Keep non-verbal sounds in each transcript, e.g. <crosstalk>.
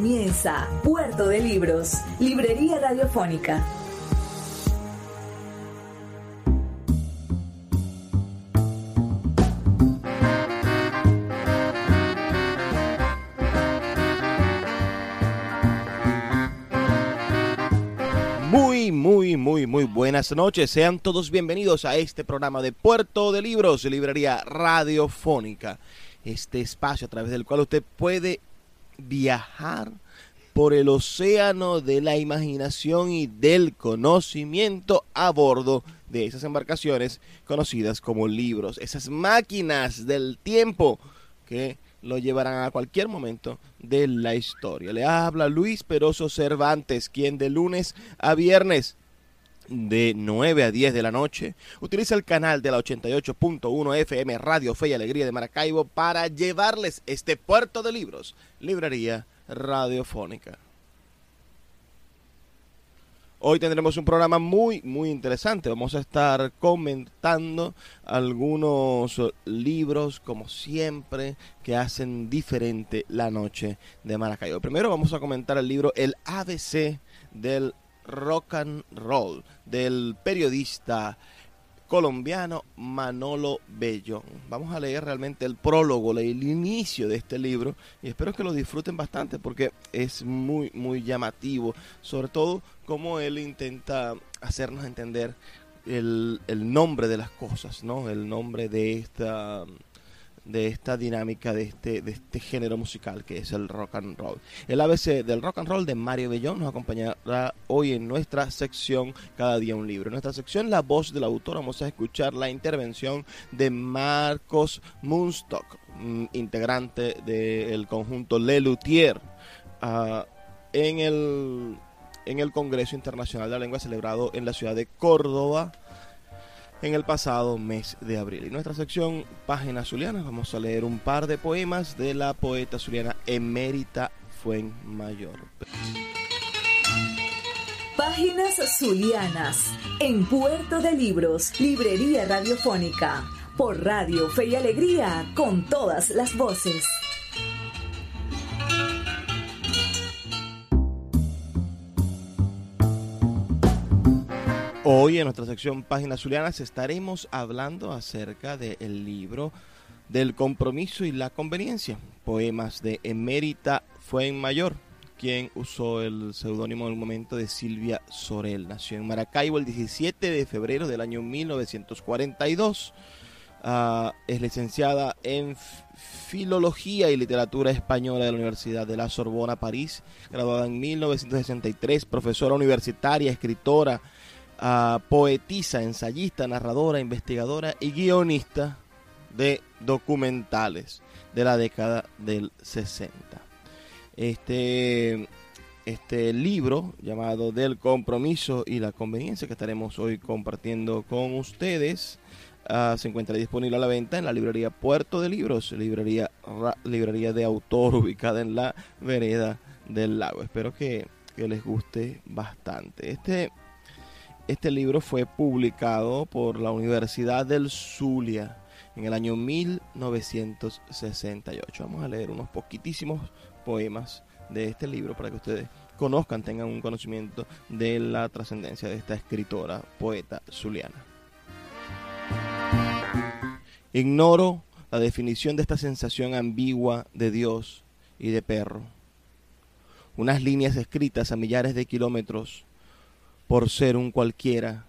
Comienza Puerto de Libros, Librería Radiofónica. Muy, muy, muy, muy buenas noches. Sean todos bienvenidos a este programa de Puerto de Libros, Librería Radiofónica. Este espacio a través del cual usted puede viajar por el océano de la imaginación y del conocimiento a bordo de esas embarcaciones conocidas como libros, esas máquinas del tiempo que lo llevarán a cualquier momento de la historia. Le habla Luis Peroso Cervantes, quien de lunes a viernes de 9 a 10 de la noche. Utiliza el canal de la 88.1 FM Radio Fe y Alegría de Maracaibo para llevarles este puerto de libros, librería radiofónica. Hoy tendremos un programa muy, muy interesante. Vamos a estar comentando algunos libros, como siempre, que hacen diferente la noche de Maracaibo. Primero vamos a comentar el libro El ABC del rock and roll del periodista colombiano Manolo Bellón. Vamos a leer realmente el prólogo, el inicio de este libro y espero que lo disfruten bastante porque es muy, muy llamativo, sobre todo cómo él intenta hacernos entender el, el nombre de las cosas, ¿no? El nombre de esta de esta dinámica de este, de este género musical que es el rock and roll. El ABC del rock and roll de Mario Bellón nos acompañará hoy en nuestra sección Cada día un libro. En nuestra sección La voz del autor vamos a escuchar la intervención de Marcos Munstock, integrante del conjunto Le Luthier, uh, en, el, en el Congreso Internacional de la Lengua celebrado en la ciudad de Córdoba en el pasado mes de abril. En nuestra sección Páginas Zulianas vamos a leer un par de poemas de la poeta zuliana Emérita Fuenmayor. Páginas Zulianas en Puerto de Libros, Librería Radiofónica, por Radio Fe y Alegría, con todas las voces. Hoy en nuestra sección Páginas Zulianas estaremos hablando acerca del libro del compromiso y la conveniencia, poemas de Emérita Fuenmayor, quien usó el seudónimo en el momento de Silvia Sorel. Nació en Maracaibo el 17 de febrero del año 1942. Uh, es licenciada en Filología y Literatura Española de la Universidad de la Sorbona, París, graduada en 1963, profesora universitaria, escritora, Poetisa, ensayista, narradora, investigadora y guionista de documentales de la década del 60. Este, este libro llamado Del compromiso y la conveniencia que estaremos hoy compartiendo con ustedes uh, se encuentra disponible a la venta en la librería Puerto de Libros, librería, librería de autor <laughs> ubicada en la vereda del lago. Espero que, que les guste bastante. Este este libro fue publicado por la Universidad del Zulia en el año 1968. Vamos a leer unos poquitísimos poemas de este libro para que ustedes conozcan, tengan un conocimiento de la trascendencia de esta escritora, poeta zuliana. Ignoro la definición de esta sensación ambigua de Dios y de perro. Unas líneas escritas a millares de kilómetros por ser un cualquiera.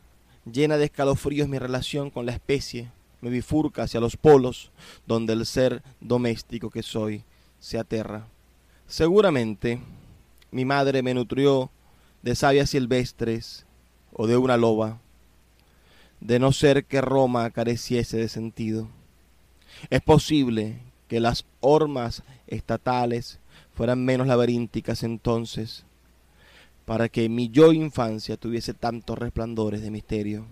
Llena de escalofríos mi relación con la especie, me bifurca hacia los polos, donde el ser doméstico que soy se aterra. Seguramente mi madre me nutrió de sabias silvestres o de una loba, de no ser que Roma careciese de sentido. Es posible que las hormas estatales fueran menos laberínticas entonces, para que mi yo infancia tuviese tantos resplandores de misterio.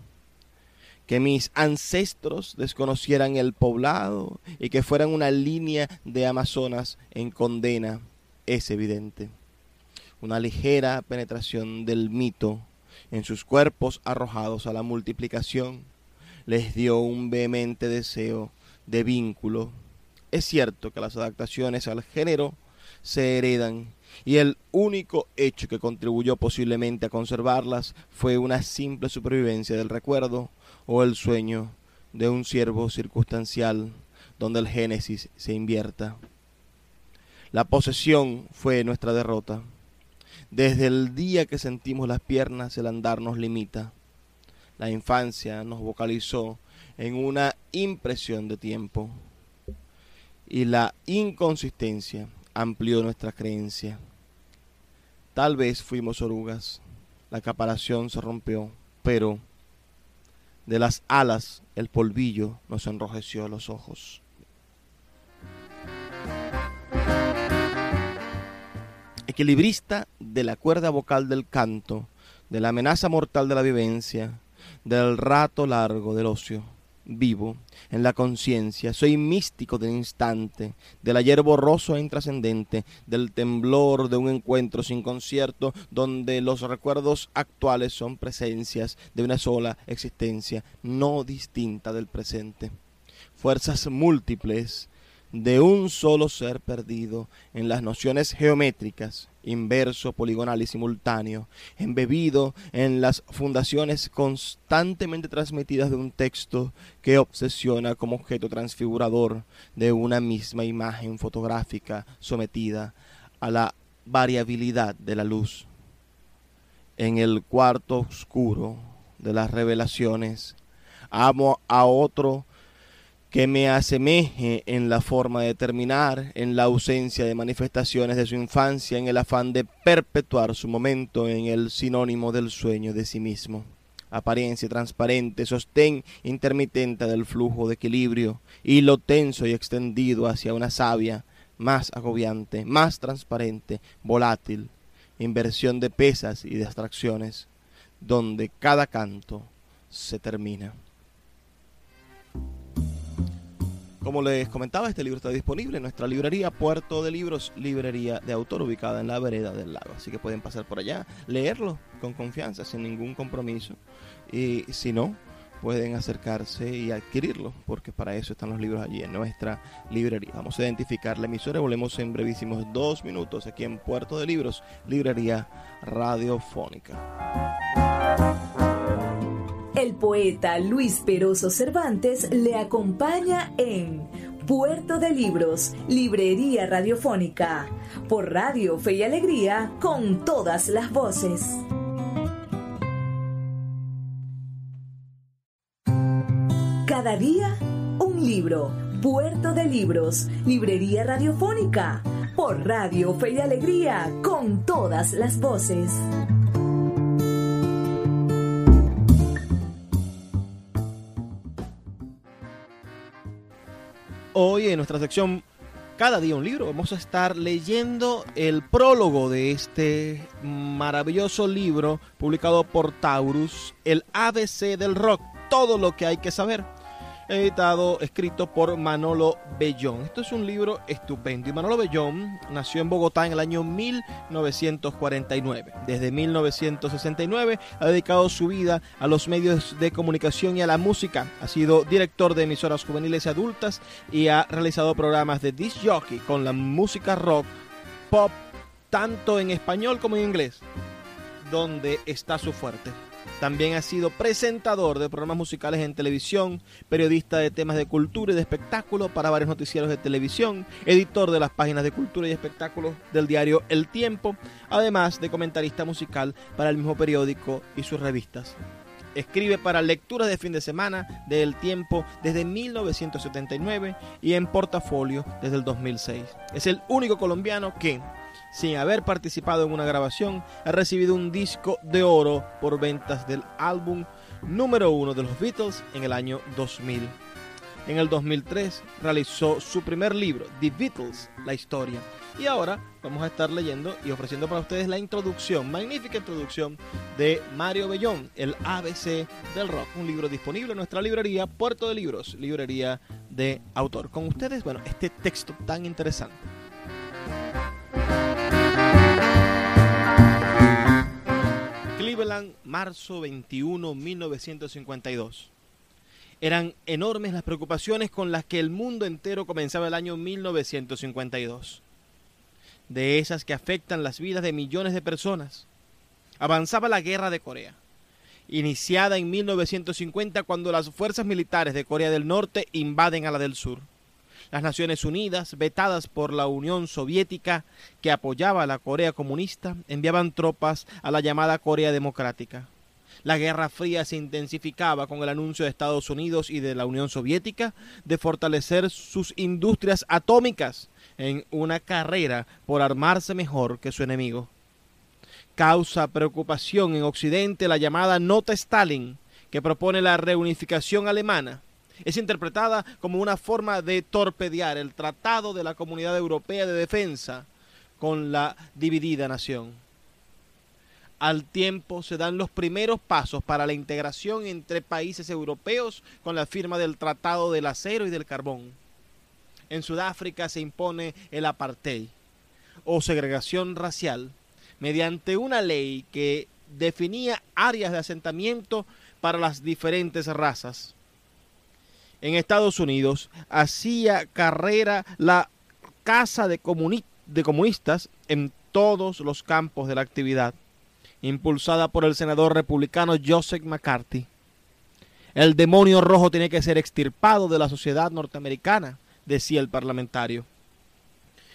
Que mis ancestros desconocieran el poblado y que fueran una línea de Amazonas en condena es evidente. Una ligera penetración del mito en sus cuerpos arrojados a la multiplicación les dio un vehemente deseo de vínculo. Es cierto que las adaptaciones al género se heredan y el único hecho que contribuyó posiblemente a conservarlas fue una simple supervivencia del recuerdo o el sueño de un siervo circunstancial donde el Génesis se invierta. La posesión fue nuestra derrota. Desde el día que sentimos las piernas el andar nos limita. La infancia nos vocalizó en una impresión de tiempo y la inconsistencia amplió nuestra creencia. Tal vez fuimos orugas, la caparación se rompió, pero de las alas el polvillo nos enrojeció los ojos. Equilibrista de la cuerda vocal del canto, de la amenaza mortal de la vivencia, del rato largo del ocio vivo en la conciencia, soy místico del instante, del ayer borroso e intrascendente, del temblor de un encuentro sin concierto, donde los recuerdos actuales son presencias de una sola existencia, no distinta del presente. Fuerzas múltiples de un solo ser perdido en las nociones geométricas, inverso, poligonal y simultáneo, embebido en las fundaciones constantemente transmitidas de un texto que obsesiona como objeto transfigurador de una misma imagen fotográfica sometida a la variabilidad de la luz. En el cuarto oscuro de las revelaciones, amo a otro que me asemeje en la forma de terminar, en la ausencia de manifestaciones de su infancia, en el afán de perpetuar su momento en el sinónimo del sueño de sí mismo. Apariencia transparente, sostén intermitente del flujo de equilibrio, hilo tenso y extendido hacia una savia más agobiante, más transparente, volátil, inversión de pesas y distracciones, donde cada canto se termina. Como les comentaba, este libro está disponible en nuestra librería Puerto de Libros, librería de autor ubicada en la vereda del lago. Así que pueden pasar por allá, leerlo con confianza, sin ningún compromiso. Y si no, pueden acercarse y adquirirlo, porque para eso están los libros allí en nuestra librería. Vamos a identificar la emisora volvemos en brevísimos dos minutos aquí en Puerto de Libros, librería radiofónica. El poeta Luis Peroso Cervantes le acompaña en Puerto de Libros, Librería Radiofónica, por Radio Fe y Alegría, con todas las voces. Cada día, un libro. Puerto de Libros, Librería Radiofónica, por Radio Fe y Alegría, con todas las voces. Hoy en nuestra sección Cada día un libro vamos a estar leyendo el prólogo de este maravilloso libro publicado por Taurus, el ABC del rock, todo lo que hay que saber editado, escrito por Manolo Bellón. Esto es un libro estupendo y Manolo Bellón nació en Bogotá en el año 1949. Desde 1969 ha dedicado su vida a los medios de comunicación y a la música. Ha sido director de emisoras juveniles y adultas y ha realizado programas de disc jockey con la música rock, pop, tanto en español como en inglés, donde está su fuerte. También ha sido presentador de programas musicales en televisión, periodista de temas de cultura y de espectáculo para varios noticieros de televisión, editor de las páginas de cultura y espectáculos del diario El Tiempo, además de comentarista musical para el mismo periódico y sus revistas. Escribe para lecturas de fin de semana de El Tiempo desde 1979 y en portafolio desde el 2006. Es el único colombiano que, sin haber participado en una grabación, ha recibido un disco de oro por ventas del álbum número uno de los Beatles en el año 2000. en el 2003 realizó su primer libro, The Beatles, la historia. Y ahora vamos a estar leyendo y ofreciendo para ustedes la introducción, magnífica introducción de Mario Bellón, el ABC del rock, un libro disponible en nuestra librería Puerto de Libros, librería de autor. Con ustedes, bueno, este texto tan interesante. Cleveland, marzo 21, 1952. Eran enormes las preocupaciones con las que el mundo entero comenzaba el año 1952. De esas que afectan las vidas de millones de personas. Avanzaba la guerra de Corea, iniciada en 1950 cuando las fuerzas militares de Corea del Norte invaden a la del Sur. Las Naciones Unidas, vetadas por la Unión Soviética, que apoyaba a la Corea comunista, enviaban tropas a la llamada Corea Democrática. La Guerra Fría se intensificaba con el anuncio de Estados Unidos y de la Unión Soviética de fortalecer sus industrias atómicas en una carrera por armarse mejor que su enemigo. Causa preocupación en Occidente la llamada Nota Stalin, que propone la reunificación alemana es interpretada como una forma de torpedear el Tratado de la Comunidad Europea de Defensa con la dividida nación. Al tiempo se dan los primeros pasos para la integración entre países europeos con la firma del Tratado del Acero y del Carbón. En Sudáfrica se impone el apartheid o segregación racial mediante una ley que definía áreas de asentamiento para las diferentes razas en Estados Unidos hacía carrera la Casa de, Comunistas en todos los campos de la actividad, impulsada por el senador republicano Joseph McCarthy. El demonio rojo tiene que ser extirpado de la sociedad norteamericana, decía el parlamentario.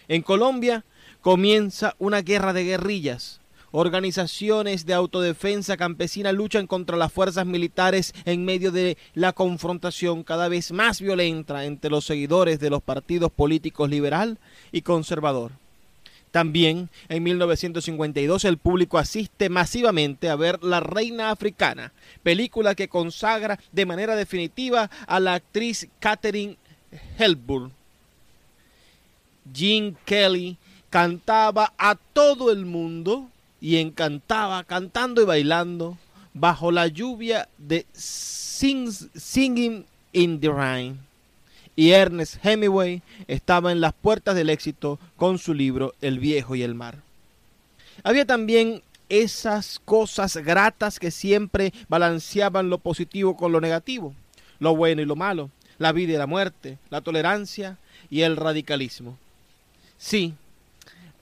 En Colombia comienza una guerra de guerrillas Organizaciones de autodefensa campesina luchan contra las fuerzas militares en medio de la confrontación cada vez más violenta entre los seguidores de los partidos políticos liberal y conservador. También en 1952 el público asiste masivamente a ver La Reina Africana, película que consagra de manera definitiva a la actriz Catherine Hepburn. Gene Kelly cantaba a todo el mundo y encantaba cantando y bailando bajo la lluvia de Singing in the Rain. Y Ernest Hemingway estaba en las puertas del éxito con su libro El viejo y el mar. Había también esas cosas gratas que siempre balanceaban lo positivo con lo negativo, lo bueno y lo malo, la vida y la muerte, la tolerancia y el radicalismo. Sí,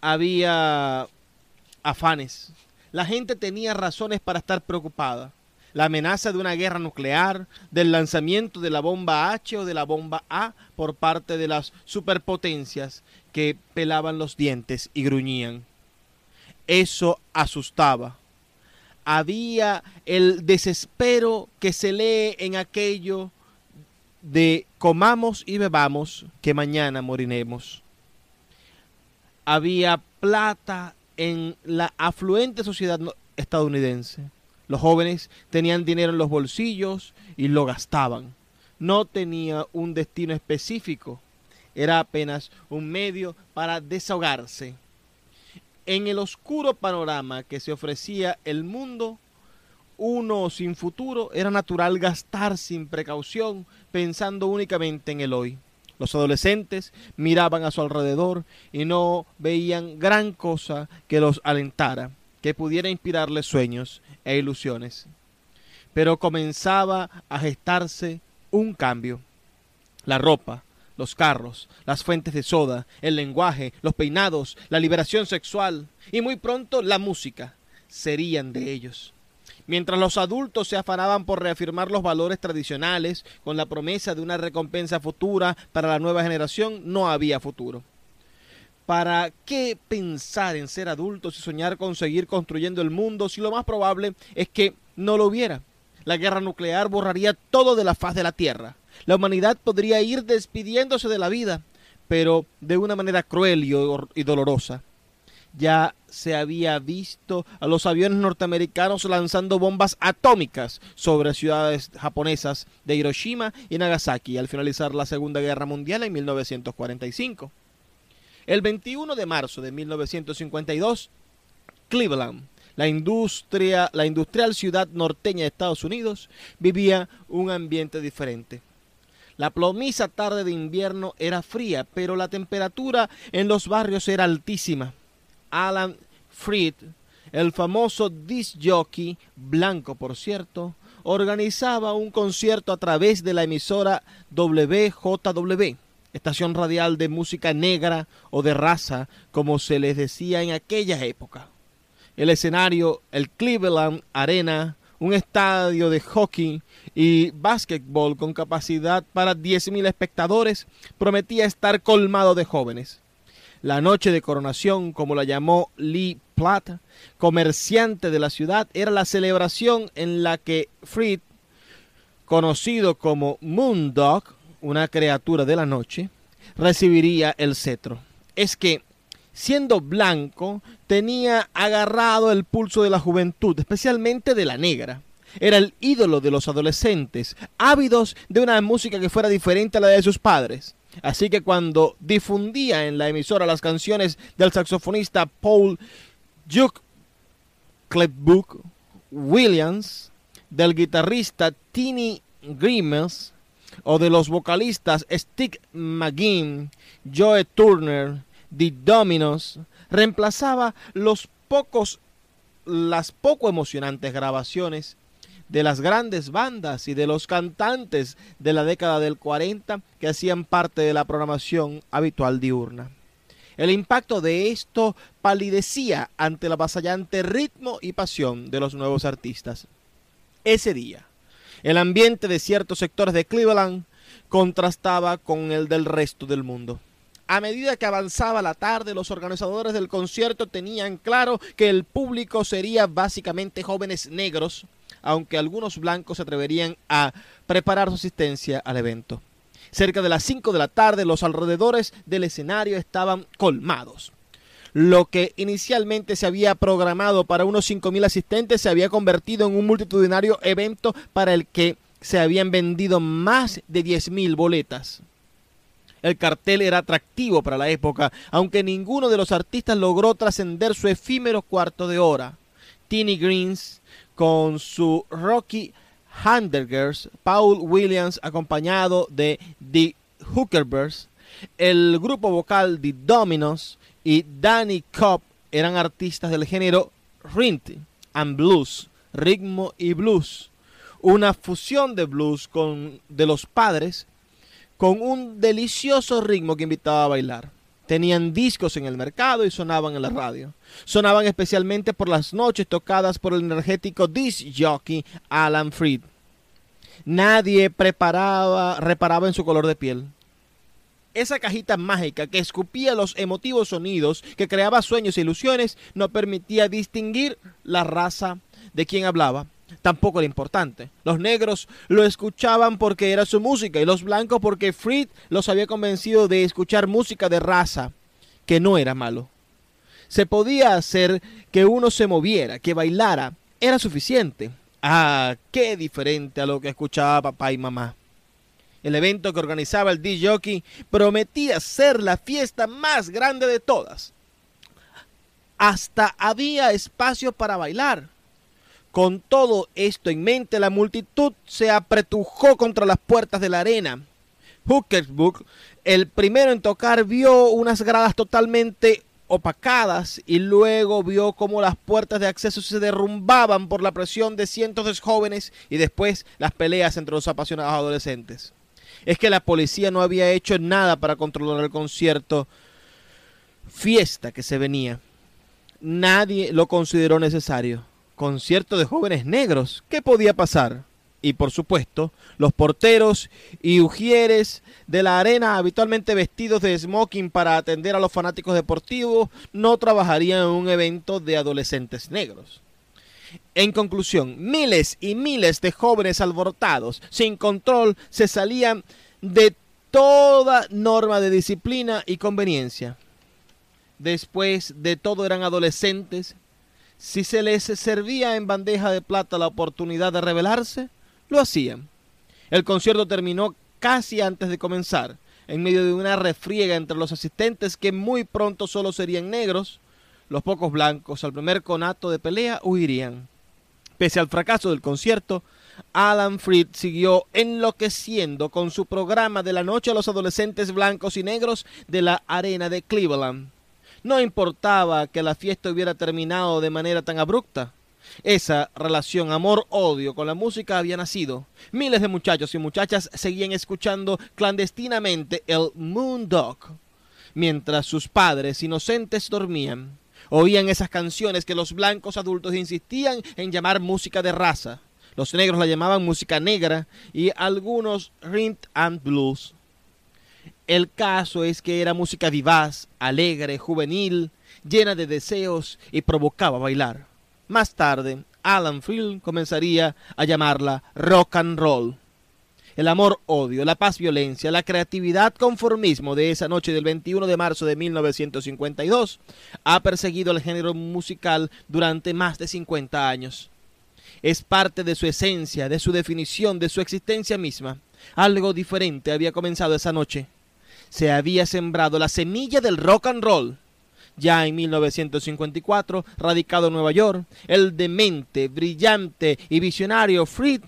había afanes. La gente tenía razones para estar preocupada. La amenaza de una guerra nuclear, del lanzamiento de la bomba H o de la bomba A por parte de las superpotencias que pelaban los dientes y gruñían. Eso asustaba. Había el desespero que se lee en aquello de comamos y bebamos que mañana moriremos. Había plata en la afluente sociedad estadounidense. Los jóvenes tenían dinero en los bolsillos y lo gastaban. No tenía un destino específico. Era apenas un medio para desahogarse. En el oscuro panorama que se ofrecía el mundo, uno sin futuro, era natural gastar sin precaución, pensando únicamente en el hoy. Los adolescentes miraban a su alrededor y no veían gran cosa que los alentara, que pudiera inspirarles sueños e ilusiones. Pero comenzaba a gestarse un cambio. La ropa, los carros, las fuentes de soda, el lenguaje, los peinados, la liberación sexual y muy pronto la música serían de ellos. Mientras los adultos se afanaban por reafirmar los valores tradicionales con la promesa de una recompensa futura para la nueva generación, no había futuro. ¿Para qué pensar en ser adultos y soñar con seguir construyendo el mundo si lo más probable es que no lo hubiera? La guerra nuclear borraría todo de la faz de la Tierra. La humanidad podría ir despidiéndose de la vida, pero de una manera cruel y, dolorosa. Ya se había visto a los aviones norteamericanos lanzando bombas atómicas sobre ciudades japonesas de Hiroshima y Nagasaki al finalizar la Segunda Guerra Mundial en 1945. El 21 de marzo de 1952, Cleveland, la industria, la industrial ciudad norteña de Estados Unidos, vivía un ambiente diferente. La plomiza tarde de invierno era fría, pero la temperatura en los barrios era altísima. Alan Freed, el famoso disc jockey, blanco por cierto, organizaba un concierto a través de la emisora WJW, estación radial de música negra o de raza, como se les decía en aquella época. El escenario, el Cleveland Arena, un estadio de hockey y básquetbol con capacidad para 10.000 espectadores, prometía estar colmado de jóvenes. La noche de coronación, como la llamó Lee Platt, comerciante de la ciudad, era la celebración en la que Fried, conocido como Moondog, una criatura de la noche, recibiría el cetro. Es que, siendo blanco, tenía agarrado el pulso de la juventud, especialmente de la negra. Era el ídolo de los adolescentes, ávidos de una música que fuera diferente a la de sus padres. Así que cuando difundía en la emisora las canciones del saxofonista Paul Duke Clebbook Williams, del guitarrista Tiny Grimes o de los vocalistas Stick McGinn, Joe Turner, The Dominos, reemplazaba los pocos, las poco emocionantes grabaciones de las grandes bandas y de los cantantes de la década del 40 que hacían parte de la programación habitual diurna. El impacto de esto palidecía ante el avasallante ritmo y pasión de los nuevos artistas. Ese día, el ambiente de ciertos sectores de Cleveland contrastaba con el del resto del mundo. A medida que avanzaba la tarde, los organizadores del concierto tenían claro que el público sería básicamente jóvenes negros, aunque algunos blancos se atreverían a preparar su asistencia al evento. Cerca de las 5 de la tarde los alrededores del escenario estaban colmados. Lo que inicialmente se había programado para unos 5.000 asistentes se había convertido en un multitudinario evento para el que se habían vendido más de 10.000 boletas. El cartel era atractivo para la época, aunque ninguno de los artistas logró trascender su efímero cuarto de hora. Tiny Greens, con su Rocky Handegers, Paul Williams acompañado de The Hookerbirds, el grupo vocal The Dominos y Danny Cobb eran artistas del género Rhythm and Blues, ritmo y blues, una fusión de blues con de los padres con un delicioso ritmo que invitaba a bailar. Tenían discos en el mercado y sonaban en la radio. Sonaban especialmente por las noches tocadas por el energético disc jockey Alan Freed. Nadie reparaba en su color de piel. Esa cajita mágica que escupía los emotivos sonidos, que creaba sueños e ilusiones, no permitía distinguir la raza de quien hablaba tampoco era importante. Los negros lo escuchaban porque era su música y los blancos porque Fried los había convencido de escuchar música de raza, que no era malo. Se podía hacer que uno se moviera, que bailara, era suficiente. Ah, qué diferente a lo que escuchaba papá y mamá. El evento que organizaba el DJ prometía ser la fiesta más grande de todas. Hasta había espacio para bailar. Con todo esto en mente, la multitud se apretujó contra las puertas de la arena. Hookersburg, el primero en tocar, vio unas gradas totalmente opacadas y luego vio cómo las puertas de acceso se derrumbaban por la presión de cientos de jóvenes y después las peleas entre los apasionados adolescentes. Es que la policía no había hecho nada para controlar el concierto fiesta que se venía. Nadie lo consideró necesario concierto de jóvenes negros. ¿Qué podía pasar? Y por supuesto, los porteros y ujieres de la arena, habitualmente vestidos de smoking para atender a los fanáticos deportivos, no trabajarían en un evento de adolescentes negros. En conclusión, miles y miles de jóvenes alborotados, sin control, se salían de toda norma de disciplina y conveniencia. después de todo eran adolescentes, si se les servía en bandeja de plata la oportunidad de rebelarse, lo hacían. El concierto terminó casi antes de comenzar, en medio de una refriega entre los asistentes que muy pronto solo serían negros, los pocos blancos al primer conato de pelea huirían. Pese al fracaso del concierto, Alan Freed siguió enloqueciendo con su programa de la noche a los adolescentes blancos y negros de la arena de Cleveland. No importaba que la fiesta hubiera terminado de manera tan abrupta. Esa relación amor-odio con la música había nacido. Miles de muchachos y muchachas seguían escuchando clandestinamente el Moon Dog, mientras sus padres inocentes dormían. Oían esas canciones que los blancos adultos insistían en llamar música de raza. Los negros la llamaban música negra y algunos rhythm and blues. El caso es que era música vivaz, alegre, juvenil, llena de deseos y provocaba bailar. Más tarde, Alan Freed comenzaría a llamarla rock and roll. El amor-odio, la paz-violencia, la creatividad-conformismo de esa noche del 21 de marzo de 1952 ha perseguido al género musical durante más de 50 años. Es parte de su esencia, de su definición, de su existencia misma. Algo diferente había comenzado esa noche se había sembrado la semilla del rock and roll. Ya en 1954, radicado en Nueva York, el demente, brillante y visionario Fried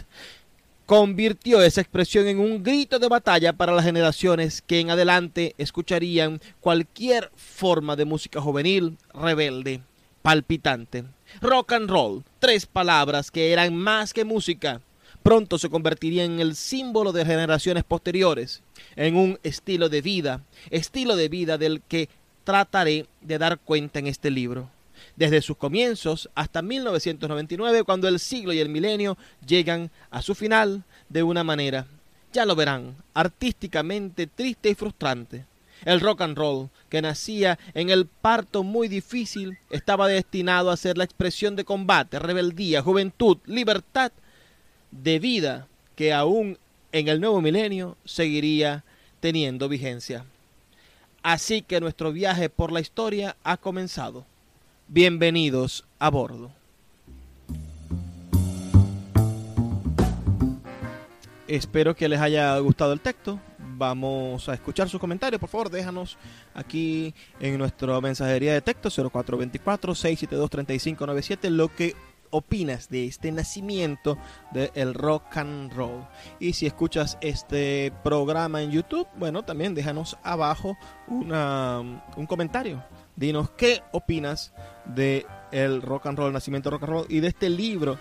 convirtió esa expresión en un grito de batalla para las generaciones que en adelante escucharían cualquier forma de música juvenil, rebelde, palpitante. Rock and roll, tres palabras que eran más que música, pronto se convertiría en el símbolo de generaciones posteriores, en un estilo de vida, estilo de vida del que trataré de dar cuenta en este libro. Desde sus comienzos hasta 1999, cuando el siglo y el milenio llegan a su final de una manera, ya lo verán, artísticamente triste y frustrante. El rock and roll, que nacía en el parto muy difícil, estaba destinado a ser la expresión de combate, rebeldía, juventud, libertad de vida que aún en el nuevo milenio seguiría teniendo vigencia. Así que nuestro viaje por la historia ha comenzado. Bienvenidos a bordo. Espero que les haya gustado el texto. Vamos a escuchar sus comentarios. Por favor, déjanos aquí en nuestra mensajería de texto 0424-672-3597 lo que opinas de este nacimiento del rock and roll. Y si escuchas este programa en YouTube, bueno, también déjanos abajo una, un comentario. Dinos qué opinas de el rock and roll, nacimiento rock and roll y de este libro,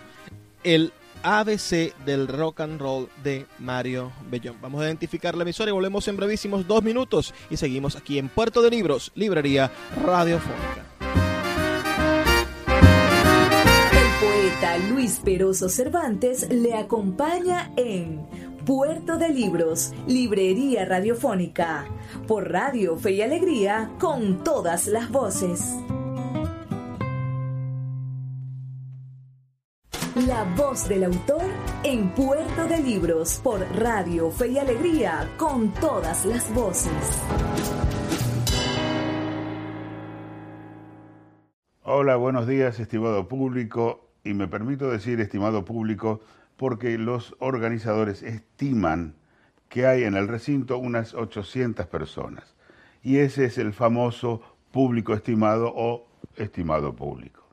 el ABC del rock and roll de Mario Bellón. Vamos a identificar la emisora y volvemos en brevísimos dos minutos y seguimos aquí en Puerto de Libros, Librería Radiofónica. Luis Peroso Cervantes le acompaña en Puerto de Libros, Librería Radiofónica, por Radio Fe y Alegría, con todas las voces. La voz del autor en Puerto de Libros, por Radio Fe y Alegría, con todas las voces. Hola, buenos días, estimado público y me permito decir, estimado público, porque los organizadores estiman que hay en el recinto unas 800 personas. Y ese es el famoso público estimado o estimado público.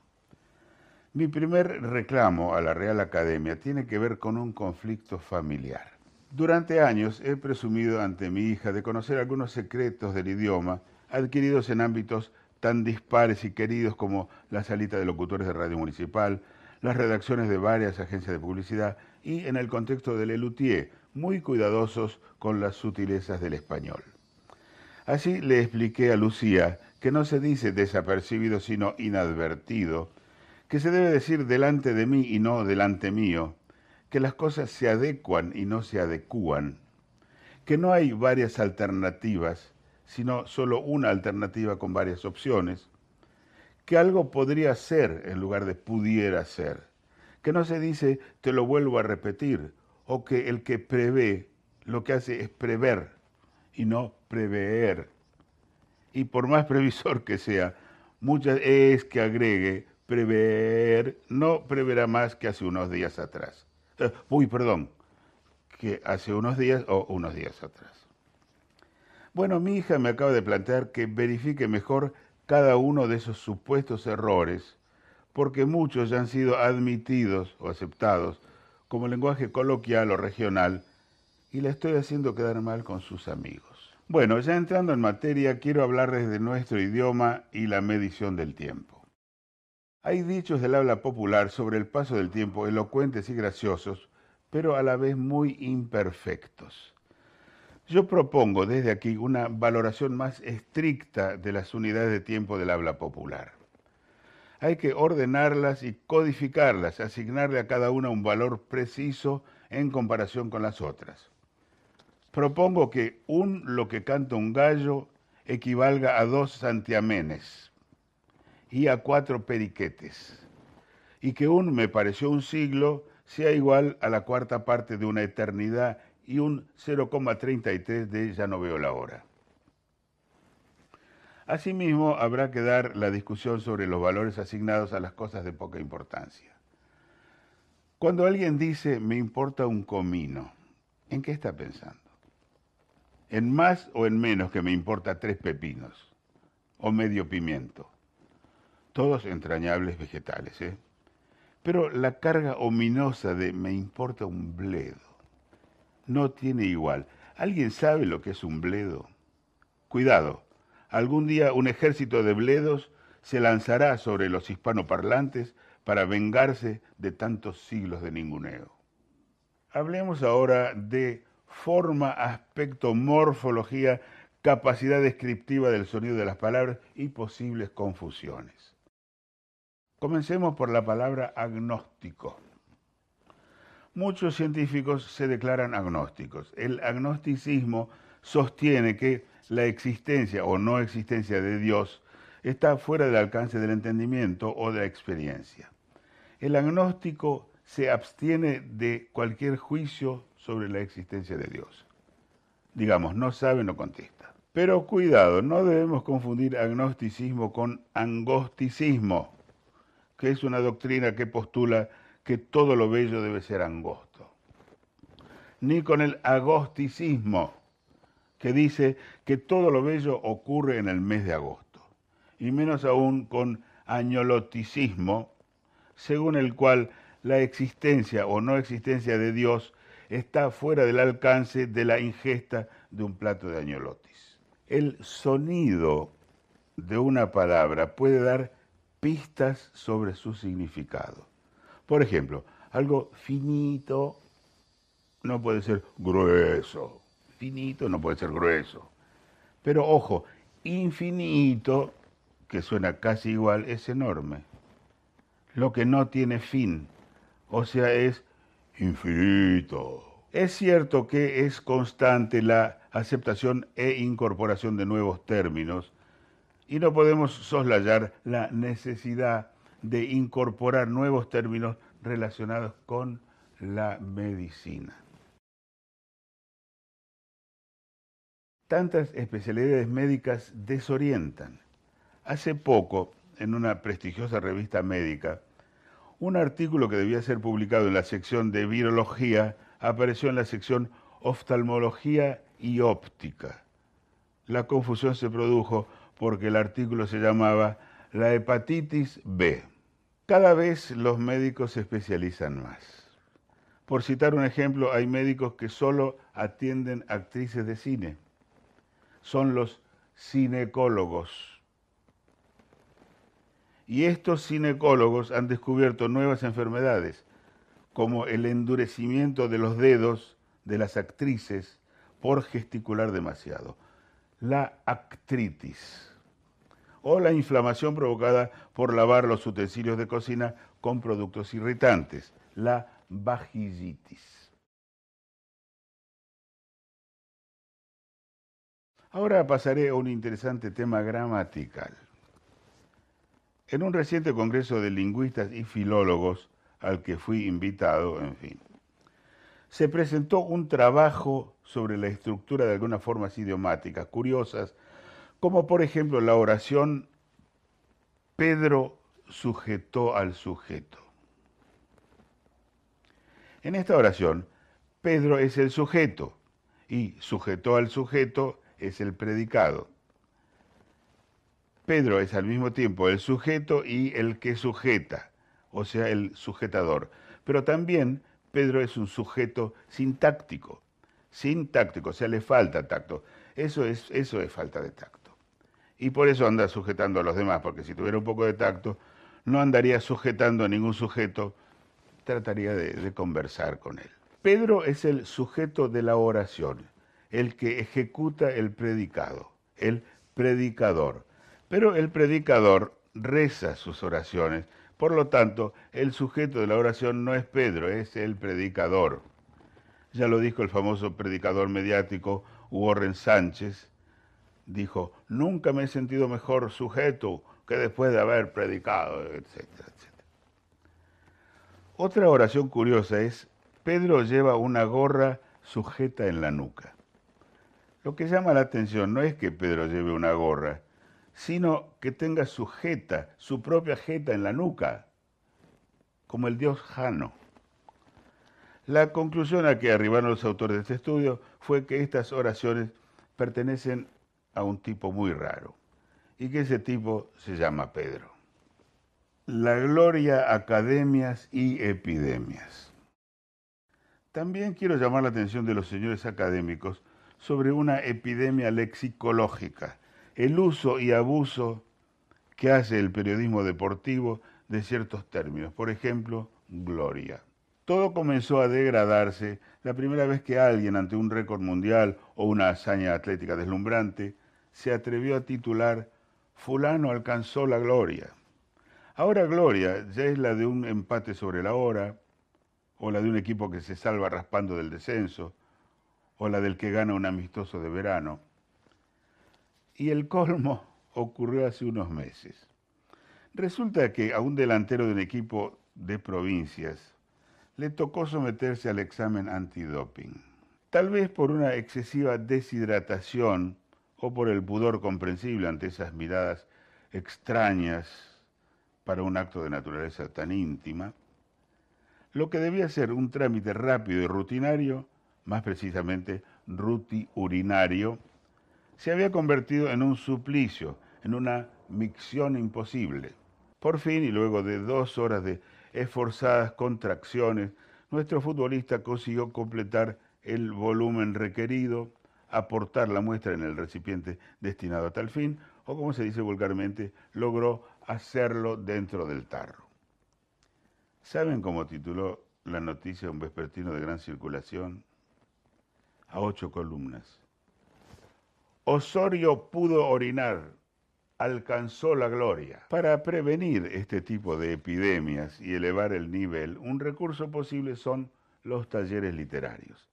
Mi primer reclamo a la Real Academia tiene que ver con un conflicto familiar. Durante años he presumido ante mi hija de conocer algunos secretos del idioma adquiridos en ámbitos tan dispares y queridos como la salita de locutores de radio municipal, las redacciones de varias agencias de publicidad y en el contexto de Lelutier, muy cuidadosos con las sutilezas del español. Así le expliqué a Lucía que no se dice desapercibido sino inadvertido, que se debe decir delante de mí y no delante mío, que las cosas se adecuan y no se adecúan, que no hay varias alternativas, sino solo una alternativa con varias opciones, que algo podría ser en lugar de pudiera ser, que no se dice te lo vuelvo a repetir, o que el que prevé lo que hace es prever y no prever, Y por más <laughs> previsor que sea, muchas es que agregue prever, no preverá más que hace unos días atrás. Uy, perdón, que hace unos días o unos días atrás. Bueno, mi hija me acaba de plantear que verifique mejor cada uno de esos supuestos errores, porque muchos ya han sido admitidos o aceptados como lenguaje coloquial o regional, y la estoy haciendo quedar mal con sus amigos. Bueno, ya entrando en materia, quiero hablarles de nuestro idioma y la medición del tiempo. Hay dichos del habla popular sobre el paso del tiempo elocuentes y graciosos, pero a la vez muy imperfectos. Yo propongo desde aquí una valoración más estricta de las unidades de tiempo del habla popular. Hay que ordenarlas y codificarlas, asignarle a cada una un valor preciso en comparación con las otras. Propongo que un lo que canta un gallo equivalga a dos santiamenes y a cuatro periquetes, y que un me pareció un siglo sea igual a la cuarta parte de una eternidad y un 0,33 de ya no veo la hora. Asimismo, habrá que dar la discusión sobre los valores asignados a las cosas de poca importancia. Cuando alguien dice me importa un comino, ¿en qué está pensando? ¿En más o en menos que me importa tres pepinos? ¿O medio pimiento? Todos entrañables vegetales, ¿eh? Pero la carga ominosa de me importa un bledo no tiene igual. ¿Alguien sabe lo que es un bledo? Cuidado, algún día un ejército de bledos se lanzará sobre los hispanoparlantes para vengarse de tantos siglos de ninguneo. Hablemos ahora de forma, aspecto, morfología, capacidad descriptiva del sonido de las palabras y posibles confusiones. Comencemos por la palabra agnóstico muchos científicos se declaran agnósticos. El agnosticismo sostiene que la existencia o no existencia de Dios está fuera del alcance del entendimiento o de la experiencia. El agnóstico se abstiene de cualquier juicio sobre la existencia de Dios. Digamos, no sabe, no contesta. Pero cuidado, no debemos confundir agnosticismo con angosticismo, que es una doctrina que postula que todo lo bello debe ser angosto, ni con el agosticismo, que dice que todo lo bello ocurre en el mes de agosto, y menos aún con añoloticismo, según el cual la existencia o no existencia de Dios está fuera del alcance de la ingesta de un plato de añolotis. El sonido de una palabra puede dar pistas sobre su significado. Por ejemplo, algo finito no puede ser grueso. Finito no puede ser grueso. Pero ojo, infinito, que suena casi igual, es enorme. Lo que no tiene fin, o sea, es infinito. Es cierto que es constante la aceptación e incorporación de nuevos términos y no podemos soslayar la necesidad de incorporar nuevos términos relacionados con la medicina. Tantas especialidades médicas desorientan. Hace poco, en una prestigiosa revista médica, un artículo que debía ser publicado en la sección de virología apareció en la sección oftalmología y óptica. La confusión se produjo porque el artículo se llamaba La hepatitis B. Cada vez los médicos se especializan más. Por citar un ejemplo, hay médicos que solo atienden actrices de cine. Son los cinecólogos. Y estos cinecólogos han descubierto nuevas enfermedades, como el endurecimiento de los dedos de las actrices por gesticular demasiado, la actritis o la inflamación provocada por lavar los utensilios de cocina con productos irritantes, la vaginitis. Ahora pasaré a un interesante tema gramatical. En un reciente congreso de lingüistas y filólogos al que fui invitado, en fin, se presentó un trabajo sobre la estructura de algunas formas idiomáticas curiosas como por ejemplo la oración Pedro sujetó al sujeto. En esta oración, Pedro es el sujeto y sujetó al sujeto es el predicado. Pedro es al mismo tiempo el sujeto y el que sujeta, o sea, el sujetador. Pero también Pedro es un sujeto sintáctico, sintáctico, o sea, le falta tacto. Eso es, eso es falta de tacto. Y por eso anda sujetando a los demás, porque si tuviera un poco de tacto, no andaría sujetando a ningún sujeto, trataría de, conversar con él. Pedro es el sujeto de la oración, el que ejecuta el predicado, el predicador. Pero el predicador reza sus oraciones, por lo tanto, el sujeto de la oración no es Pedro, es el predicador. Ya lo dijo el famoso predicador mediático Warren Sánchez, dijo, nunca me he sentido mejor sujeto que después de haber predicado, etcétera, etcétera. Otra oración curiosa es, Pedro lleva una gorra sujeta en la nuca. Lo que llama la atención no es que Pedro lleve una gorra, sino que tenga su jeta, su propia jeta en la nuca, como el dios Jano. La conclusión a que arribaron los autores de este estudio fue que estas oraciones pertenecen a un tipo muy raro y que ese tipo se llama Pedro. La gloria, academias y epidemias. También quiero llamar la atención de los señores académicos sobre una epidemia lexicológica el uso y abuso que hace el periodismo deportivo de ciertos términos. Por ejemplo, gloria. Todo comenzó a degradarse la primera vez que alguien ante un récord mundial o una hazaña atlética deslumbrante se atrevió a titular fulano alcanzó la gloria. Ahora gloria ya es la de un empate sobre la hora, o la de un equipo que se salva raspando del descenso, o la del que gana un amistoso de verano. Y el colmo ocurrió hace unos meses. Resulta que a un delantero de un equipo de provincias le tocó someterse al examen antidoping. Tal vez por una excesiva deshidratación o por el pudor comprensible ante esas miradas extrañas para un acto de naturaleza tan íntima, lo que debía ser un trámite rápido y rutinario, más precisamente ruti-urinario, se había convertido en un suplicio, en una micción imposible. Por fin, y luego de dos horas de esforzadas contracciones, nuestro futbolista consiguió completar el volumen requerido, aportar la muestra en el recipiente destinado a tal fin, o como se dice vulgarmente, logró hacerlo dentro del tarro. ¿Saben cómo tituló la noticia un vespertino de gran circulación? A ocho columnas. Osorio pudo orinar, alcanzó la gloria. Para prevenir este tipo de epidemias y elevar el nivel, un recurso posible son los talleres literarios.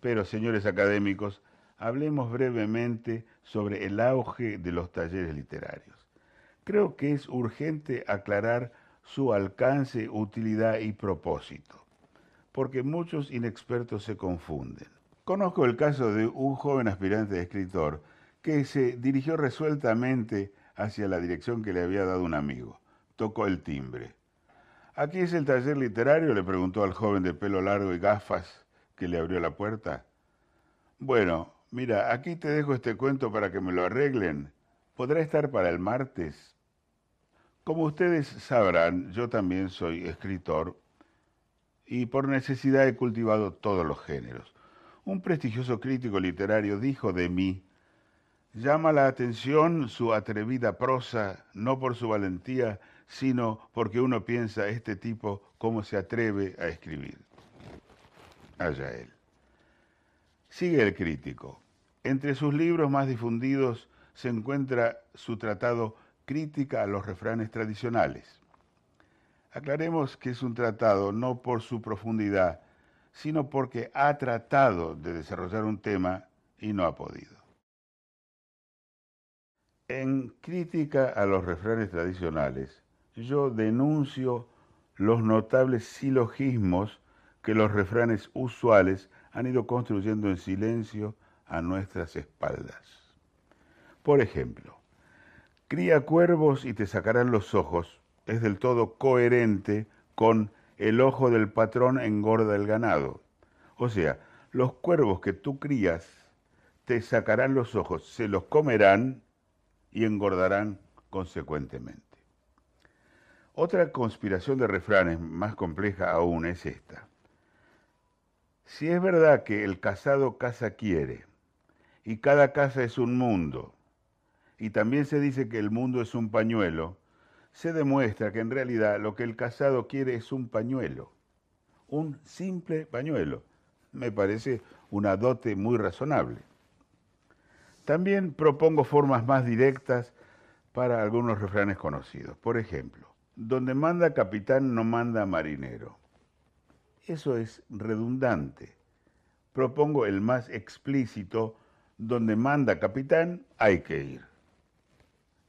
Pero, señores académicos, hablemos brevemente sobre el auge de los talleres literarios. Creo que es urgente aclarar su alcance, utilidad y propósito, porque muchos inexpertos se confunden. Conozco el caso de un joven aspirante de escritor que se dirigió resueltamente hacia la dirección que le había dado un amigo. Tocó el timbre. ¿Aquí es el taller literario? le preguntó al joven de pelo largo y gafas que le abrió la puerta. Bueno, mira, aquí te dejo este cuento para que me lo arreglen. ¿Podrá estar para el martes? Como ustedes sabrán, yo también soy escritor y por necesidad he cultivado todos los géneros un prestigioso crítico literario dijo de mí, llama la atención su atrevida prosa, no por su valentía, sino porque uno piensa este tipo cómo se atreve a escribir. Allá él. Sigue el crítico. Entre sus libros más difundidos se encuentra su tratado Crítica a los refranes tradicionales. Aclaremos que es un tratado no por su profundidad, sino porque ha tratado de desarrollar un tema y no ha podido. En crítica a los refranes tradicionales, yo denuncio los notables silogismos que los refranes usuales han ido construyendo en silencio a nuestras espaldas. Por ejemplo, cría cuervos y te sacarán los ojos es del todo coherente con el ojo del patrón engorda el ganado. O sea, los cuervos que tú crías te sacarán los ojos, se los comerán y engordarán consecuentemente. Otra conspiración de refranes más compleja aún es esta. Si es verdad que el casado casa quiere y cada casa es un mundo, y también se dice que el mundo es un pañuelo, se demuestra que en realidad lo que el casado quiere es un pañuelo, un simple pañuelo. Me parece una dote muy razonable. También propongo formas más directas para algunos refranes conocidos. Por ejemplo, donde manda capitán no manda marinero. Eso es redundante. Propongo el más explícito, donde manda capitán hay que ir.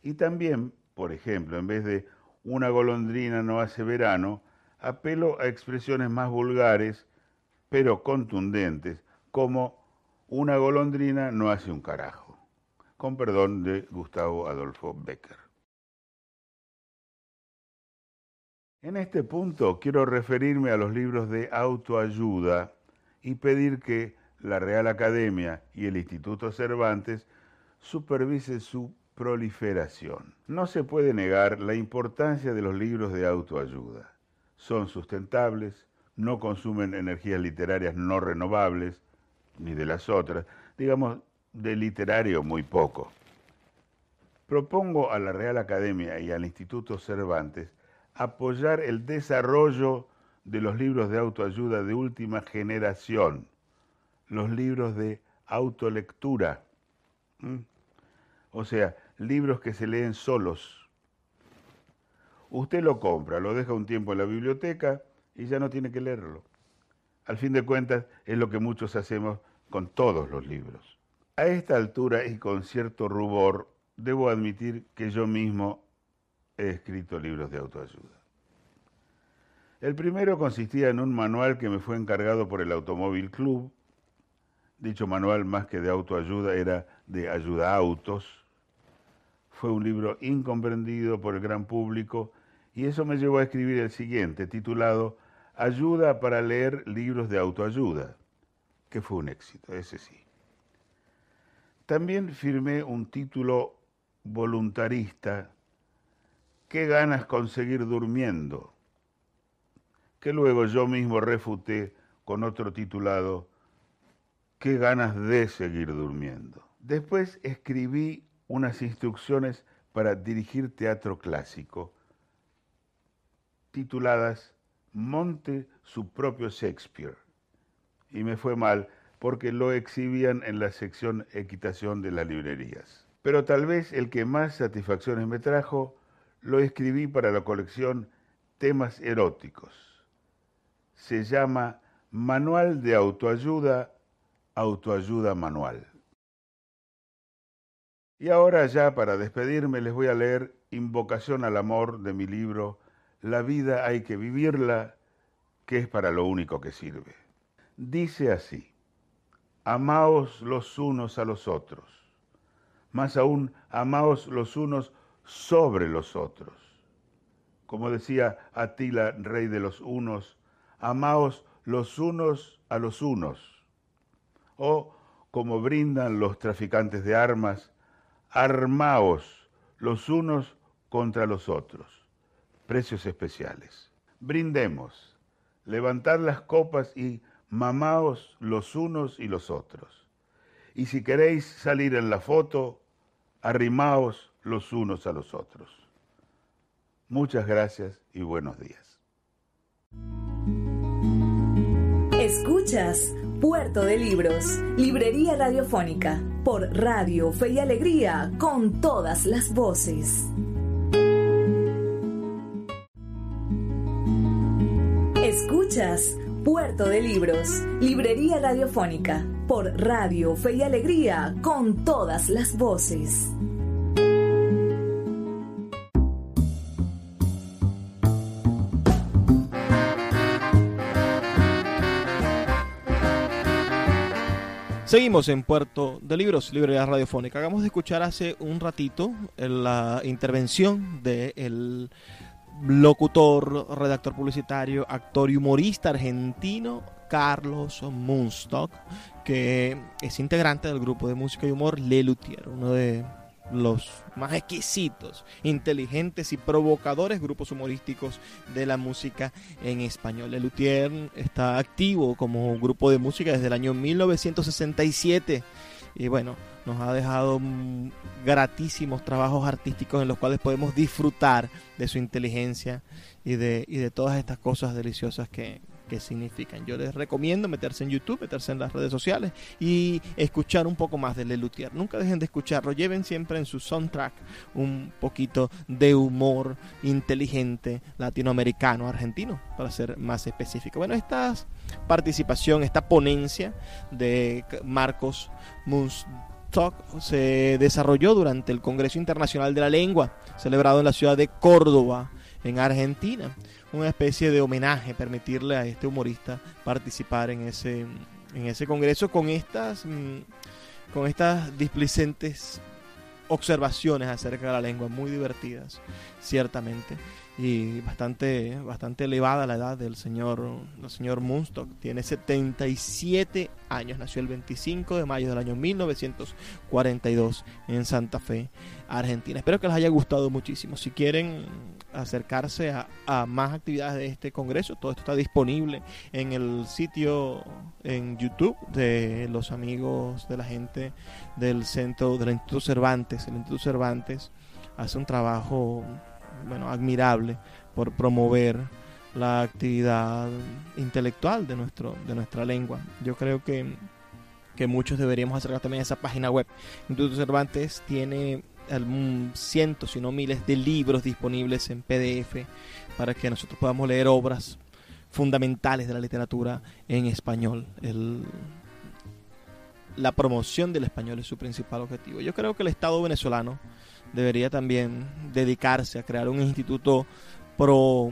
Y también por ejemplo, en vez de una golondrina no hace verano, apelo a expresiones más vulgares, pero contundentes, como una golondrina no hace un carajo, con perdón de Gustavo Adolfo Becker. En este punto quiero referirme a los libros de autoayuda y pedir que la Real Academia y el Instituto Cervantes supervisen su proliferación. No se puede negar la importancia de los libros de autoayuda. Son sustentables, no consumen energías literarias no renovables, ni de las otras, digamos, de literario muy poco. Propongo a la Real Academia y al Instituto Cervantes apoyar el desarrollo de los libros de autoayuda de última generación, los libros de autolectura. O sea, libros que se leen solos. Usted lo compra, lo deja un tiempo en la biblioteca y ya no tiene que leerlo. Al fin de cuentas, es lo que muchos hacemos con todos los libros. A esta altura y con cierto rubor, debo admitir que yo mismo he escrito libros de autoayuda. El primero consistía en un manual que me fue encargado por el Automóvil Club. Dicho manual, más que de autoayuda, era de ayuda a autos fue un libro incomprendido por el gran público y eso me llevó a escribir el siguiente, titulado Ayuda para leer libros de autoayuda, que fue un éxito, ese sí. También firmé un título voluntarista, ¿Qué ganas conseguir durmiendo? que luego yo mismo refuté con otro titulado, ¿Qué ganas de seguir durmiendo? Después escribí unas instrucciones para dirigir teatro clásico, tituladas Monte su propio Shakespeare. Y me fue mal porque lo exhibían en la sección equitación de las librerías. Pero tal vez el que más satisfacciones me trajo lo escribí para la colección Temas Eróticos. Se llama Manual de Autoayuda, Autoayuda Manual. Y ahora ya para despedirme les voy a leer Invocación al Amor de mi libro La vida hay que vivirla, que es para lo único que sirve. Dice así, amaos los unos a los otros, más aún amaos los unos sobre los otros. Como decía Atila, rey de los unos, amaos los unos a los unos. O como brindan los traficantes de armas, armaos los unos contra los otros. Precios especiales. Brindemos, levantad las copas y mamaos los unos y los otros. Y si queréis salir en la foto, arrimaos los unos a los otros. Muchas gracias y buenos días. Escuchas Puerto de Libros, Librería Radiofónica, por Radio Fe y Alegría, con todas las voces. Escuchas Puerto de Libros, Librería Radiofónica, por Radio Fe y Alegría, con todas las voces. Seguimos en Puerto de Libros, librería radiofónica. Acabamos de escuchar hace un ratito la intervención del locutor, redactor publicitario, actor y humorista argentino Carlos Munstock, que es integrante del grupo de música y humor Le Luthier, uno de los más exquisitos, inteligentes y provocadores grupos humorísticos de la música en español. El Luthier está activo como grupo de música desde el año 1967 y bueno, nos ha dejado gratísimos trabajos artísticos en los cuales podemos disfrutar de su inteligencia y de, y de todas estas cosas deliciosas que, qué significan. Yo les recomiendo meterse en YouTube, meterse en las redes sociales y escuchar un poco más de Lelutier. Nunca dejen de escucharlo, lleven siempre en su soundtrack un poquito de humor inteligente latinoamericano, argentino, para ser más específico. Bueno, esta participación, esta ponencia de Marcos Talk se desarrolló durante el Congreso Internacional de la Lengua, celebrado en la ciudad de Córdoba, en Argentina una especie de homenaje, permitirle a este humorista participar en ese, en ese congreso con estas, mm, con estas displicentes observaciones acerca de la lengua, muy divertidas, ciertamente y bastante, bastante elevada la edad del señor, el señor Munstock. Tiene 77 años, nació el 25 de mayo del año 1942 en Santa Fe, Argentina. Espero que les haya gustado muchísimo. Si quieren acercarse a, a más actividades de este congreso, todo esto está disponible en el sitio en YouTube de los amigos de la gente del centro del Instituto Cervantes. El Instituto Cervantes hace un trabajo bueno, admirable por promover la actividad intelectual de, nuestro, de nuestra lengua. Yo creo que, que muchos deberíamos acercar también a esa página web. Instituto Cervantes tiene cientos, si no miles, de libros disponibles en PDF para que nosotros podamos leer obras fundamentales de la literatura en español. La promoción del español es su principal objetivo. Yo creo que el Estado venezolano debería también dedicarse a crear un instituto pro,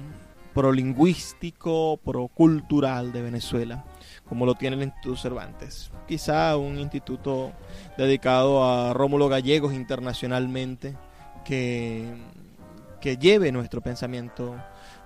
pro lingüístico, pro cultural de Venezuela, como lo tiene el Instituto Cervantes. Quizá un instituto dedicado a Rómulo Gallegos internacionalmente, que, que lleve nuestro pensamiento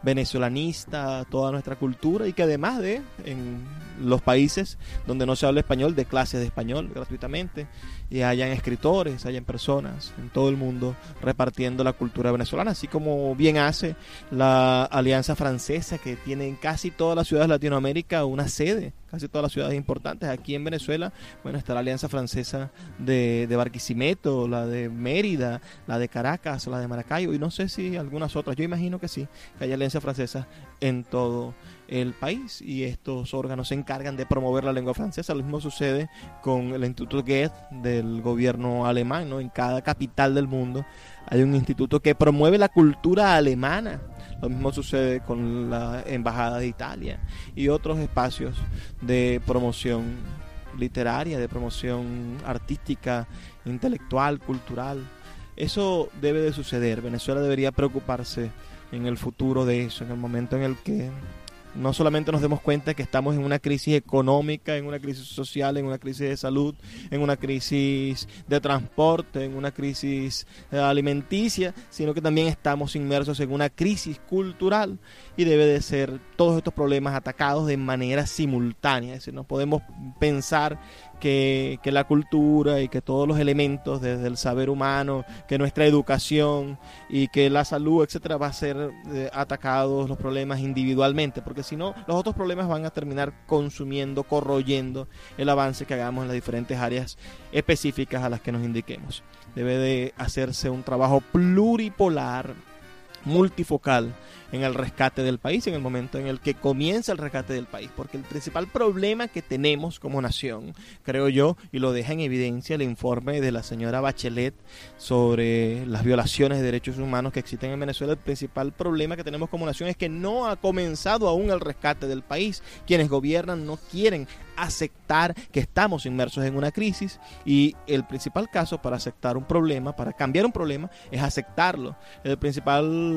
venezolanista, toda nuestra cultura y que además de en los países donde no se habla español, de clases de español gratuitamente y hayan escritores, hayan personas en todo el mundo repartiendo la cultura venezolana, así como bien hace la Alianza Francesa que tiene en casi todas las ciudades de Latinoamérica una sede, casi todas las ciudades importantes. Aquí en Venezuela, bueno, está la Alianza Francesa de, de Barquisimeto, la de Mérida, la de Caracas, la de Maracaibo y no sé si algunas otras. Yo imagino que sí, que hay Alianza Francesa en todo el país y estos órganos se encargan de promover la lengua francesa. Lo mismo sucede con el Instituto Goethe del gobierno alemán, ¿no? En cada capital del mundo hay un instituto que promueve la cultura alemana. Lo mismo sucede con la Embajada de Italia y otros espacios de promoción literaria, de promoción artística, intelectual, cultural. Eso debe de suceder. Venezuela debería preocuparse en el futuro de eso, en el momento en el que no solamente nos demos cuenta que estamos en una crisis económica, en una crisis social, en una crisis de salud, en una crisis de transporte, en una crisis eh, alimenticia, sino que también estamos inmersos en una crisis cultural y debe de ser todos estos problemas atacados de manera simultánea. Es decir, no podemos pensar que, la cultura y que todos los elementos desde el saber humano, que nuestra educación y que la salud, etcétera, va a ser eh, atacados los problemas individualmente, porque si no, los otros problemas van a terminar consumiendo, corroyendo el avance que hagamos en las diferentes áreas específicas a las que nos indiquemos. Debe de hacerse un trabajo pluripolar, multifocal en el rescate del país, en el momento en el que comienza el rescate del país, porque el principal problema que tenemos como nación, creo yo, y lo deja en evidencia el informe de la señora Bachelet sobre las violaciones de derechos humanos que existen en Venezuela, el principal problema que tenemos como nación es que no ha comenzado aún el rescate del país. Quienes gobiernan no quieren aceptar que estamos inmersos en una crisis y el principal caso para aceptar un problema, para cambiar un problema, es aceptarlo. El principal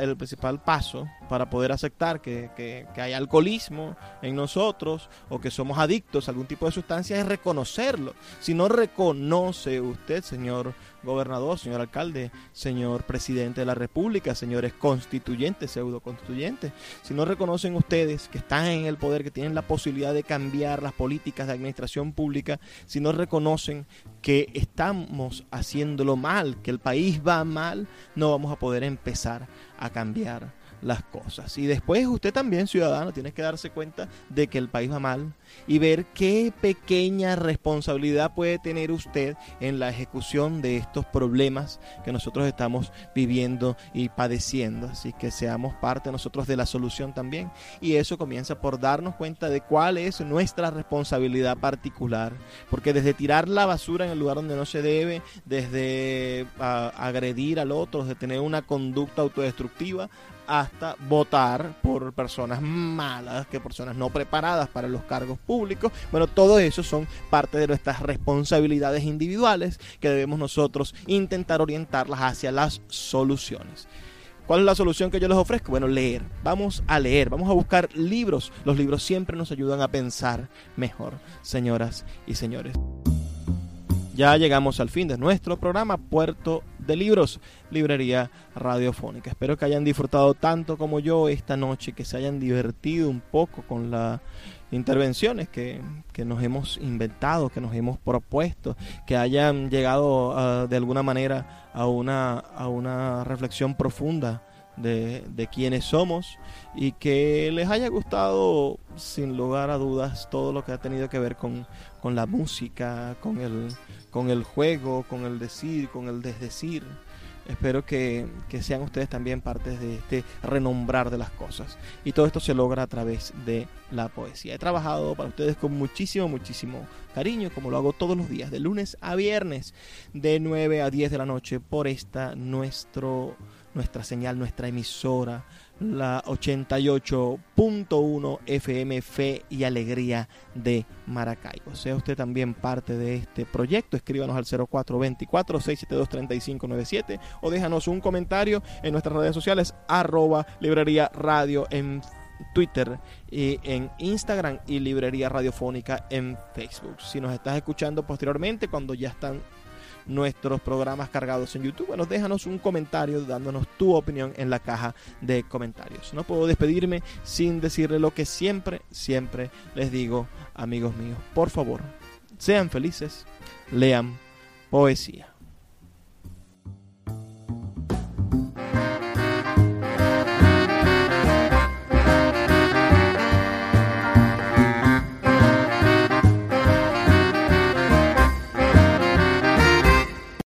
el principal paso para poder aceptar que, que, hay alcoholismo en nosotros o que somos adictos a algún tipo de sustancia es reconocerlo. Si no reconoce usted, señor gobernador, señor alcalde, señor presidente de la República, señores constituyentes, pseudo constituyentes, si no reconocen ustedes que están en el poder, que tienen la posibilidad de cambiar las políticas de administración pública, si no reconocen que estamos haciéndolo mal, que el país va mal, no vamos a poder empezar a cambiar las cosas. Y después usted también, ciudadano, tiene que darse cuenta de que el país va mal y ver qué pequeña responsabilidad puede tener usted en la ejecución de estos problemas que nosotros estamos viviendo y padeciendo. Así que seamos parte nosotros de la solución también. Y eso comienza por darnos cuenta de cuál es nuestra responsabilidad particular. Porque desde tirar la basura en el lugar donde no se debe, desde ah, agredir al otro, de tener una conducta autodestructiva, hasta votar por personas malas, que personas no preparadas para los cargos públicos. Bueno, todo eso son parte de nuestras responsabilidades individuales que debemos nosotros intentar orientarlas hacia las soluciones. ¿Cuál es la solución que yo les ofrezco? Bueno, leer. Vamos a leer, vamos a buscar libros. Los libros siempre nos ayudan a pensar mejor, señoras y señores. Ya llegamos al fin de nuestro programa Puerto de Libros, Librería Radiofónica. Espero que hayan disfrutado tanto como yo esta noche, que se hayan divertido un poco con las intervenciones que, nos hemos inventado, que nos hemos propuesto, que hayan llegado ah, de alguna manera a una, a una reflexión profunda de, de quiénes somos y que les haya gustado sin lugar a dudas todo lo que ha tenido que ver con, con la música, con el, con el juego, con el decir, con el desdecir. Espero que, que, sean ustedes también partes de este renombrar de las cosas. Y todo esto se logra a través de la poesía. He trabajado para ustedes con muchísimo, muchísimo cariño, como lo hago todos los días, de lunes a viernes, de 9 a 10 de la noche, por esta nuestro, nuestra señal, nuestra emisora la 88.1 FM Fe y Alegría de Maracaibo. Sea usted también parte de este proyecto, escríbanos al 0424-672-3597 o déjanos un comentario en nuestras redes sociales, arroba librería radio en Twitter y en Instagram y librería radiofónica en Facebook. Si nos estás escuchando posteriormente, cuando ya están nuestros programas cargados en YouTube. Bueno, déjanos un comentario dándonos tu opinión en la caja de comentarios. No puedo despedirme sin decirle lo que siempre, siempre les digo, amigos míos. Por favor, sean felices, lean poesía.